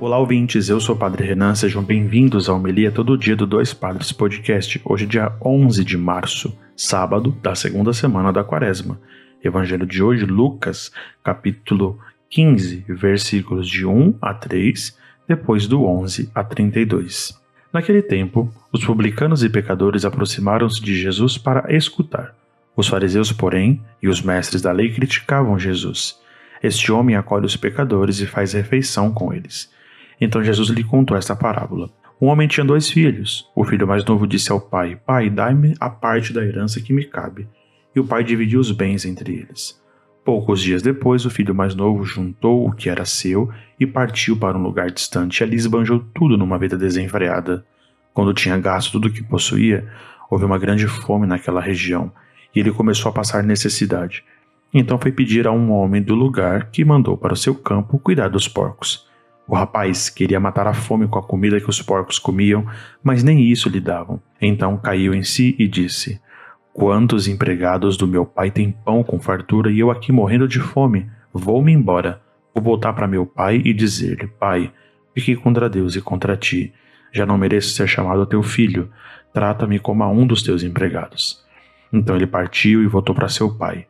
Olá, ouvintes. Eu sou o Padre Renan. Sejam bem-vindos ao Homilia Todo Dia do Dois Padres Podcast. Hoje, dia 11 de março, sábado da segunda semana da Quaresma. Evangelho de hoje, Lucas, capítulo 15, versículos de 1 a 3, depois do 11 a 32. Naquele tempo, os publicanos e pecadores aproximaram-se de Jesus para escutar. Os fariseus, porém, e os mestres da lei criticavam Jesus. Este homem acolhe os pecadores e faz refeição com eles. Então Jesus lhe contou esta parábola. Um homem tinha dois filhos. O filho mais novo disse ao pai: Pai, dai-me a parte da herança que me cabe. E o pai dividiu os bens entre eles. Poucos dias depois, o filho mais novo juntou o que era seu e partiu para um lugar distante. Ali esbanjou tudo numa vida desenfreada. Quando tinha gasto tudo o que possuía, houve uma grande fome naquela região e ele começou a passar necessidade. Então foi pedir a um homem do lugar que mandou para o seu campo cuidar dos porcos. O rapaz queria matar a fome com a comida que os porcos comiam, mas nem isso lhe davam. Então caiu em si e disse: Quantos empregados do meu pai têm pão com fartura e eu aqui morrendo de fome? Vou-me embora. Vou voltar para meu pai e dizer-lhe: Pai, fiquei contra Deus e contra ti. Já não mereço ser chamado teu filho. Trata-me como a um dos teus empregados. Então ele partiu e voltou para seu pai.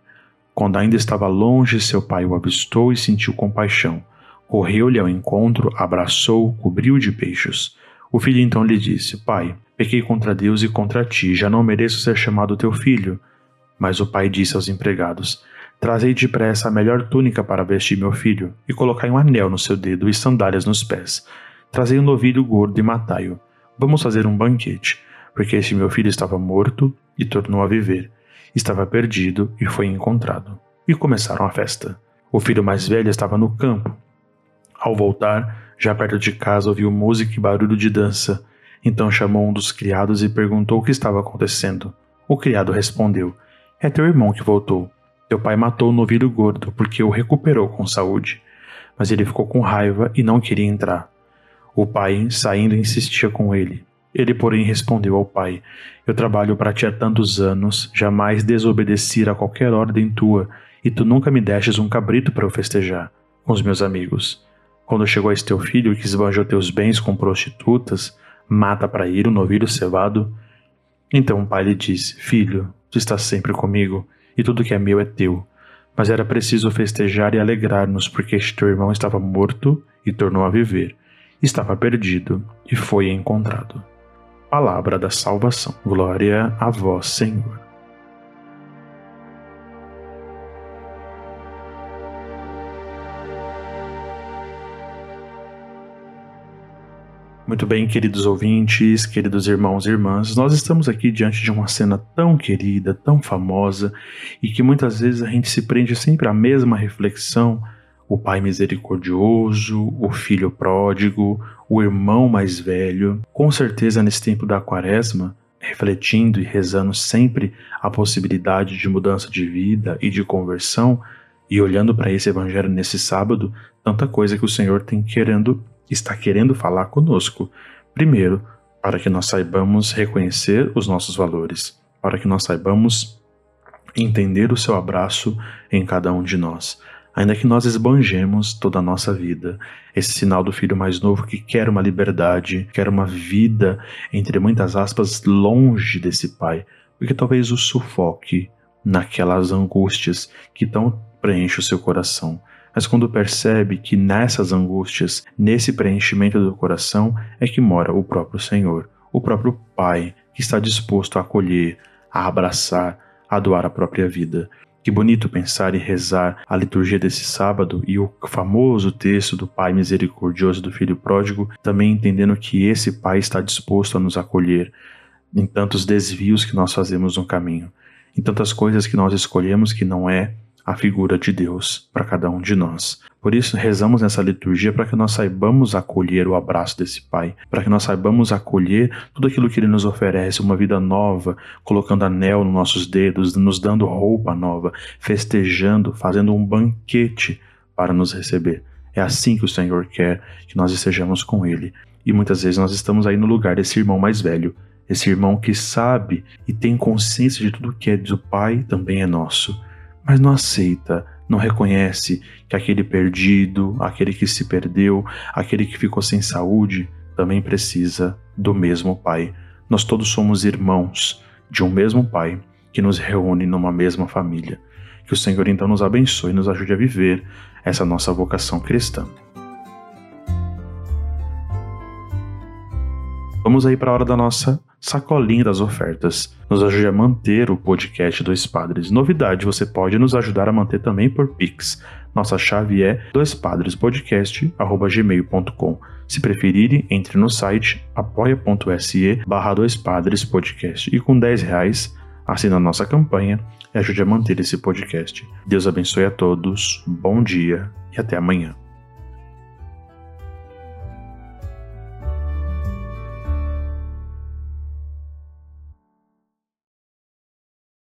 Quando ainda estava longe, seu pai o avistou e sentiu compaixão. Correu-lhe ao encontro, abraçou, cobriu de beijos. O filho então lhe disse: Pai, pequei contra Deus e contra ti, já não mereço ser chamado teu filho. Mas o pai disse aos empregados: Trazei depressa a melhor túnica para vestir meu filho, e colocai um anel no seu dedo e sandálias nos pés. Trazei um novilho gordo e matai-o. Vamos fazer um banquete, porque este meu filho estava morto e tornou a viver. Estava perdido e foi encontrado. E começaram a festa. O filho mais velho estava no campo ao voltar, já perto de casa, ouviu música e barulho de dança. Então chamou um dos criados e perguntou o que estava acontecendo. O criado respondeu: É teu irmão que voltou. Teu pai matou o novilho gordo porque o recuperou com saúde. Mas ele ficou com raiva e não queria entrar. O pai, saindo, insistia com ele. Ele, porém, respondeu ao pai: Eu trabalho para ti há tantos anos, jamais desobedeci a qualquer ordem tua, e tu nunca me destes um cabrito para eu festejar com os meus amigos. Quando chegou esse teu filho que esbanjou teus bens com prostitutas, mata para ir o novilho cevado. Então o pai lhe disse: Filho, tu estás sempre comigo, e tudo que é meu é teu. Mas era preciso festejar e alegrar-nos, porque este teu irmão estava morto e tornou a viver, estava perdido e foi encontrado. Palavra da salvação. Glória a vós, Senhor. Muito bem, queridos ouvintes, queridos irmãos e irmãs, nós estamos aqui diante de uma cena tão querida, tão famosa e que muitas vezes a gente se prende sempre à mesma reflexão: o pai misericordioso, o filho pródigo, o irmão mais velho. Com certeza, nesse tempo da quaresma, refletindo e rezando sempre a possibilidade de mudança de vida e de conversão, e olhando para esse evangelho nesse sábado, tanta coisa que o Senhor tem querendo está querendo falar conosco. Primeiro, para que nós saibamos reconhecer os nossos valores, para que nós saibamos entender o seu abraço em cada um de nós. Ainda que nós esbanjemos toda a nossa vida, esse sinal do filho mais novo que quer uma liberdade, quer uma vida, entre muitas aspas, longe desse pai, porque talvez o sufoque naquelas angústias que tão preenche o seu coração mas quando percebe que nessas angústias, nesse preenchimento do coração, é que mora o próprio Senhor, o próprio Pai, que está disposto a acolher, a abraçar, a doar a própria vida. Que bonito pensar e rezar a liturgia desse sábado e o famoso texto do Pai misericordioso do Filho pródigo, também entendendo que esse Pai está disposto a nos acolher em tantos desvios que nós fazemos no caminho, em tantas coisas que nós escolhemos que não é a figura de Deus para cada um de nós. Por isso, rezamos nessa liturgia para que nós saibamos acolher o abraço desse Pai, para que nós saibamos acolher tudo aquilo que Ele nos oferece, uma vida nova, colocando anel nos nossos dedos, nos dando roupa nova, festejando, fazendo um banquete para nos receber. É assim que o Senhor quer que nós estejamos com Ele. E muitas vezes nós estamos aí no lugar desse irmão mais velho, esse irmão que sabe e tem consciência de tudo que é do Pai também é nosso mas não aceita, não reconhece que aquele perdido, aquele que se perdeu, aquele que ficou sem saúde, também precisa do mesmo Pai. Nós todos somos irmãos de um mesmo Pai que nos reúne numa mesma família. Que o Senhor então nos abençoe e nos ajude a viver essa nossa vocação cristã. Vamos aí para a hora da nossa sacolinha das ofertas. Nos ajude a manter o podcast Dois Padres. Novidade, você pode nos ajudar a manter também por Pix. Nossa chave é doispadrespodcast.gmail.com. Se preferirem, entre no site apoia.se barra Podcast e com 10 reais assina a nossa campanha e ajude a manter esse podcast. Deus abençoe a todos, bom dia e até amanhã.